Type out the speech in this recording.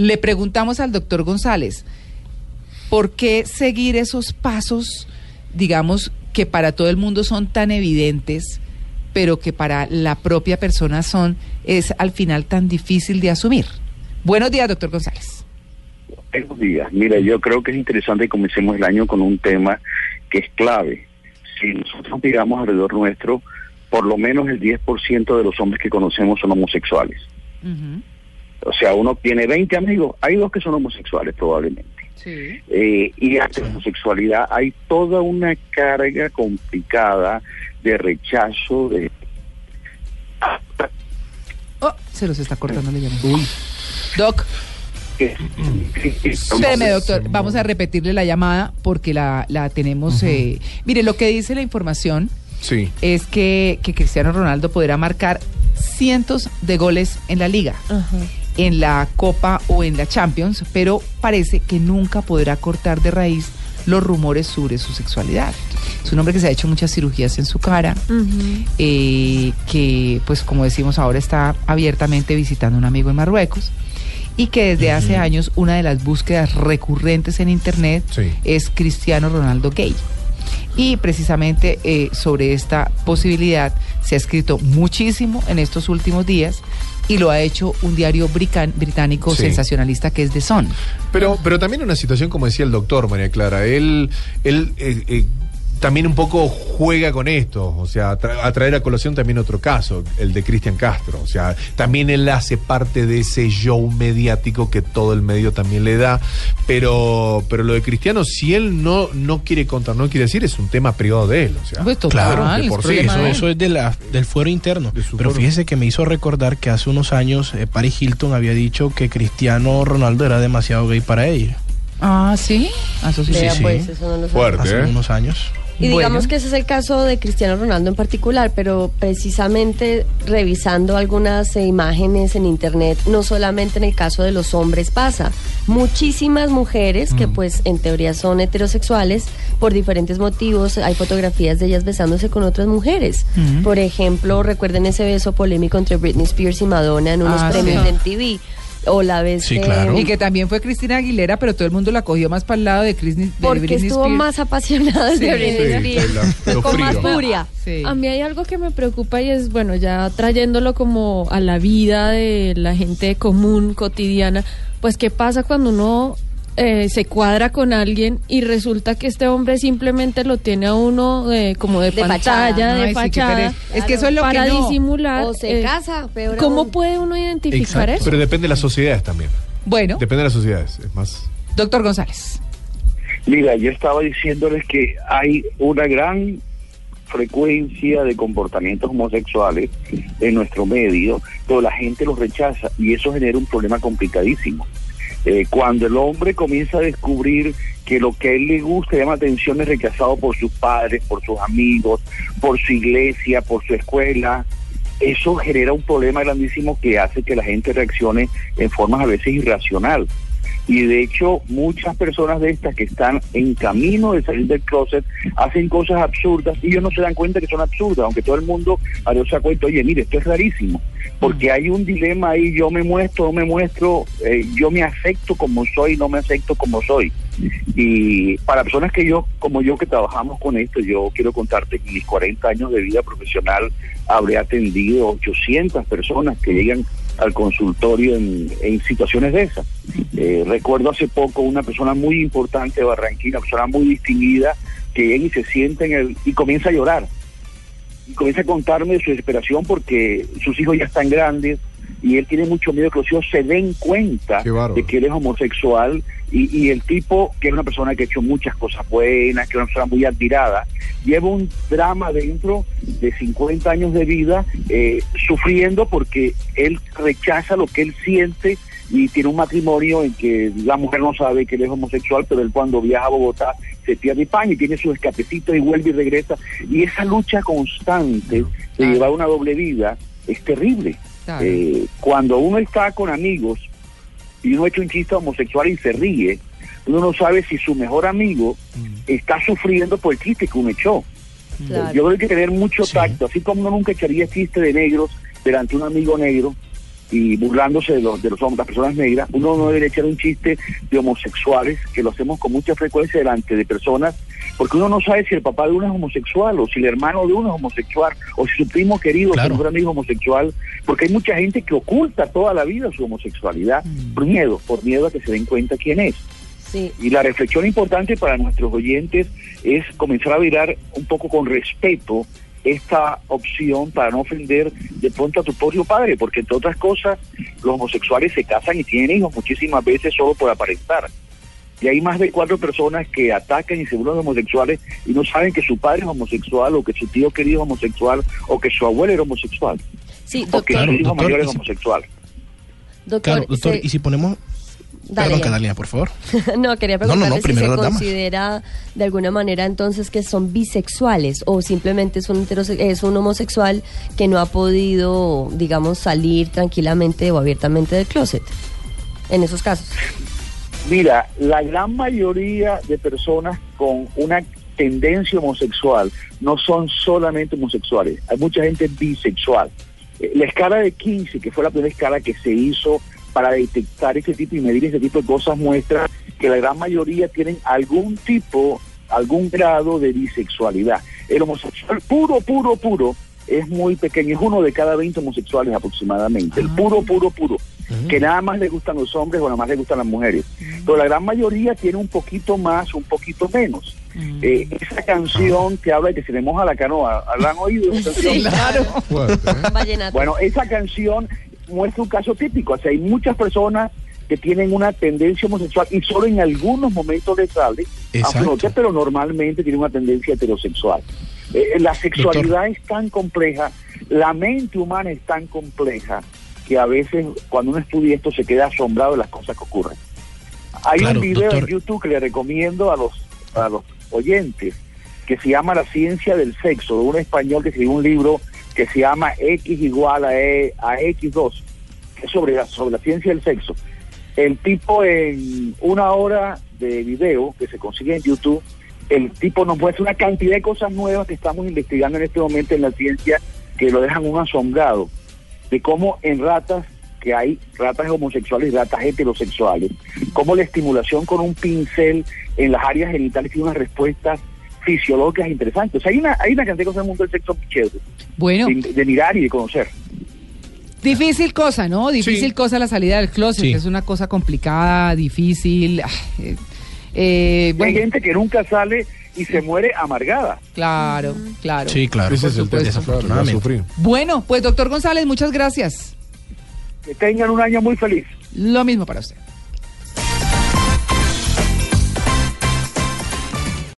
Le preguntamos al doctor González, ¿por qué seguir esos pasos, digamos, que para todo el mundo son tan evidentes, pero que para la propia persona son, es al final tan difícil de asumir? Buenos días, doctor González. Buenos días. Mira, yo creo que es interesante que comencemos el año con un tema que es clave. Si nosotros miramos alrededor nuestro, por lo menos el 10% de los hombres que conocemos son homosexuales. O sea, uno tiene 20 amigos, hay dos que son homosexuales probablemente. Eh, y ante la homosexualidad hay toda una carga complicada de rechazo, de... Oh, se los está cortando la llamada. Uy. Doc. Espéreme, doctor. Vamos a repetirle la llamada porque la, la tenemos. eh, mire, lo que dice la información Sí. es que, que Cristiano Ronaldo podrá marcar cientos de goles en la liga, en la Copa o en la Champions, pero parece que nunca podrá cortar de raíz los rumores sobre su sexualidad. Es un hombre que se ha hecho muchas cirugías en su cara, eh, que pues como decimos ahora está abiertamente visitando a un amigo en Marruecos y que desde hace años una de las búsquedas recurrentes en internet Sí. es Cristiano Ronaldo gay. Y precisamente eh, sobre esta posibilidad se ha escrito muchísimo en estos últimos días y lo ha hecho un diario británico Sí. sensacionalista que es The Sun. Pero, pero también una situación, como decía el doctor, María Clara, él, él eh, eh, también un poco juega con esto, o sea, tra- a traer a colación también otro caso, el de Cristian Castro, o sea, también él hace parte de ese show mediático que todo el medio también le da, pero, pero lo de Cristiano, si él no, no quiere contar, no quiere decir, es un tema privado de él, o sea, Pues total, claro, de es por sí, Eso, es de la, del fuero interno. De Pero fuero. fíjese que me hizo recordar que hace unos años eh, Paris Hilton había dicho que Cristiano Ronaldo era demasiado gay para ella. Ah, sí, Ah, eso sí. Vea, sí. pues, eso no lo. Fuerte. Hace ¿eh? unos años. Y digamos que ese es el caso de Cristiano Ronaldo en particular, pero precisamente revisando algunas eh, imágenes en internet, no solamente en el caso de los hombres pasa. Muchísimas mujeres que pues en teoría son heterosexuales, por diferentes motivos, hay fotografías de ellas besándose con otras mujeres. Ujú. Por ejemplo, recuerden ese beso polémico entre Britney Spears y Madonna en unos Ah, premios sí. de MTV. O la vez Sí, claro. Y que también fue Cristina Aguilera, pero todo el mundo la cogió más para el lado de, de porque Britney estuvo Spears. más apasionada Sí, de Britney Sí, Spears. la- pero con más furia. Sí. A mí hay algo que me preocupa y es, bueno, ya trayéndolo como a la vida de la gente común, cotidiana, pues qué pasa cuando uno eh, se cuadra con alguien y resulta que este hombre simplemente lo tiene a uno eh, como de, De pantalla, fachada. de Ay, sí, qué fachada. Es que eso es lo para que no. disimular. O se eh, casa, peor ¿Cómo aún. puede uno identificar Exacto. eso? Pero depende de las sociedades también, Bueno, depende de las sociedades, es más... doctor González. Mira, yo estaba diciéndoles que hay una gran frecuencia de comportamientos homosexuales en nuestro medio, pero la gente los rechaza y eso genera un problema complicadísimo. Eh, cuando el hombre comienza a descubrir que lo que a él le gusta llama atención es rechazado por sus padres, por sus amigos, por su iglesia, por su escuela, eso genera un problema grandísimo que hace que la gente reaccione en formas a veces irracional. Y de hecho, muchas personas de estas que están en camino de salir del closet hacen cosas absurdas y ellos no se dan cuenta que son absurdas, aunque todo el mundo a Dios se cuenta, oye, mire, esto es rarísimo, porque hay un dilema ahí, yo me muestro, no me muestro, eh, yo me acepto como soy, no me acepto como soy. Y para personas que yo, como yo que trabajamos con esto, yo quiero contarte que en mis 40 años de vida profesional habré atendido 800 personas que llegan al consultorio en, situaciones de esas. Eh, recuerdo hace poco una persona muy importante de Barranquilla, una persona muy distinguida, que llega y se sienta en el, y comienza a llorar. Y comienza a contarme su desesperación porque sus hijos ya están grandes y él tiene mucho miedo que los hijos se den cuenta de que él es homosexual y, y el tipo, que es una persona que ha hecho muchas cosas buenas, que es una persona muy admirada, lleva un drama dentro de 50 años de vida eh, sufriendo porque él rechaza lo que él siente y tiene un matrimonio en que la mujer no sabe que él es homosexual, pero él cuando viaja a Bogotá se pierde España y tiene sus escapecitos y vuelve y regresa. Y esa lucha constante de llevar una doble vida es terrible. Claro. Eh, cuando uno está con amigos y uno echa un chiste homosexual y se ríe, uno no sabe si su mejor amigo está sufriendo por el chiste que uno echó. Claro. Yo creo que hay que tener mucho Sí. tacto, así como uno nunca echaría chiste de negros delante de un amigo negro, y burlándose de los, de los hombres, las personas negras, uno no debería echar un chiste de homosexuales, que lo hacemos con mucha frecuencia delante de personas, porque uno no sabe si el papá de uno es homosexual, o si el hermano de uno es homosexual, o si su primo querido, Claro. su mejor amigo es homosexual, porque hay mucha gente que oculta toda la vida su homosexualidad por miedo, por miedo a que se den cuenta quién es. Sí. Y la reflexión importante para nuestros oyentes es comenzar a mirar un poco con respeto esta opción para no ofender de pronto a tu propio padre, porque entre otras cosas los homosexuales se casan y tienen hijos muchísimas veces solo por aparentar. Y hay más de cuatro personas que atacan y se burlan de homosexuales y no saben que su padre es homosexual o que su tío querido es homosexual o que su abuelo era homosexual Sí, o que doctor. Claro, su hijo doctor, mayor y es si- homosexual. Doctor, Claro, doctor, se- y si ponemos... Dale, Perdón, por favor. no, quería No, no, no, preguntarle si primero se considera de alguna manera entonces que son bisexuales o simplemente es un, es un homosexual que no ha podido, digamos, salir tranquilamente o abiertamente del closet. En esos casos. Mira, la gran mayoría de personas con una tendencia homosexual no son solamente homosexuales, hay mucha gente bisexual. Eh, La escala de 15, que fue la primera escala que se hizo para detectar ese tipo y medir ese tipo de cosas, muestra que la gran mayoría tienen algún tipo, algún grado de bisexualidad. El homosexual puro, puro, puro es muy pequeño, es uno de cada 20 homosexuales aproximadamente. El puro, puro, puro que nada más le gustan los hombres o nada más le gustan las mujeres. Pero la gran mayoría tiene un poquito más, un poquito menos. Eh, esa canción que habla de que se le moja la canoa, ¿la han oído? esa canción? Sí, claro. ¿eh? Bueno, esa canción muestra un caso típico. O sea, hay muchas personas que tienen una tendencia homosexual y solo en algunos momentos les sale a flote, pero normalmente tienen una tendencia heterosexual. Eh, la sexualidad es tan compleja, la mente humana es tan compleja que a veces cuando uno estudia esto se queda asombrado de las cosas que ocurren. Hay Claro, un video doctor. en YouTube que le recomiendo a los, a los oyentes que se llama La ciencia del sexo, de un español que escribió un libro que se llama X igual a, E- a X2, que es sobre la, sobre la ciencia del sexo. El tipo en una hora de video que se consigue en YouTube, el tipo nos muestra una cantidad de cosas nuevas que estamos investigando en este momento en la ciencia que lo dejan un asombrado de cómo en ratas que hay ratas homosexuales y ratas heterosexuales, cómo la estimulación con un pincel en las áreas genitales tiene unas respuestas fisiológicas interesantes. O sea, hay una, hay una cantidad de cosas en el mundo del sexo chévere, Bueno, de, de mirar y de conocer. difícil cosa, ¿no? Difícil Sí. cosa la salida del closet. Sí. Es una cosa complicada, difícil. ah, eh, Hay gente que nunca sale y se muere amargada. claro, claro. Sí, claro. Ese es el tema. Bueno, pues doctor González, muchas gracias. Que tengan un año muy feliz. Lo mismo para usted.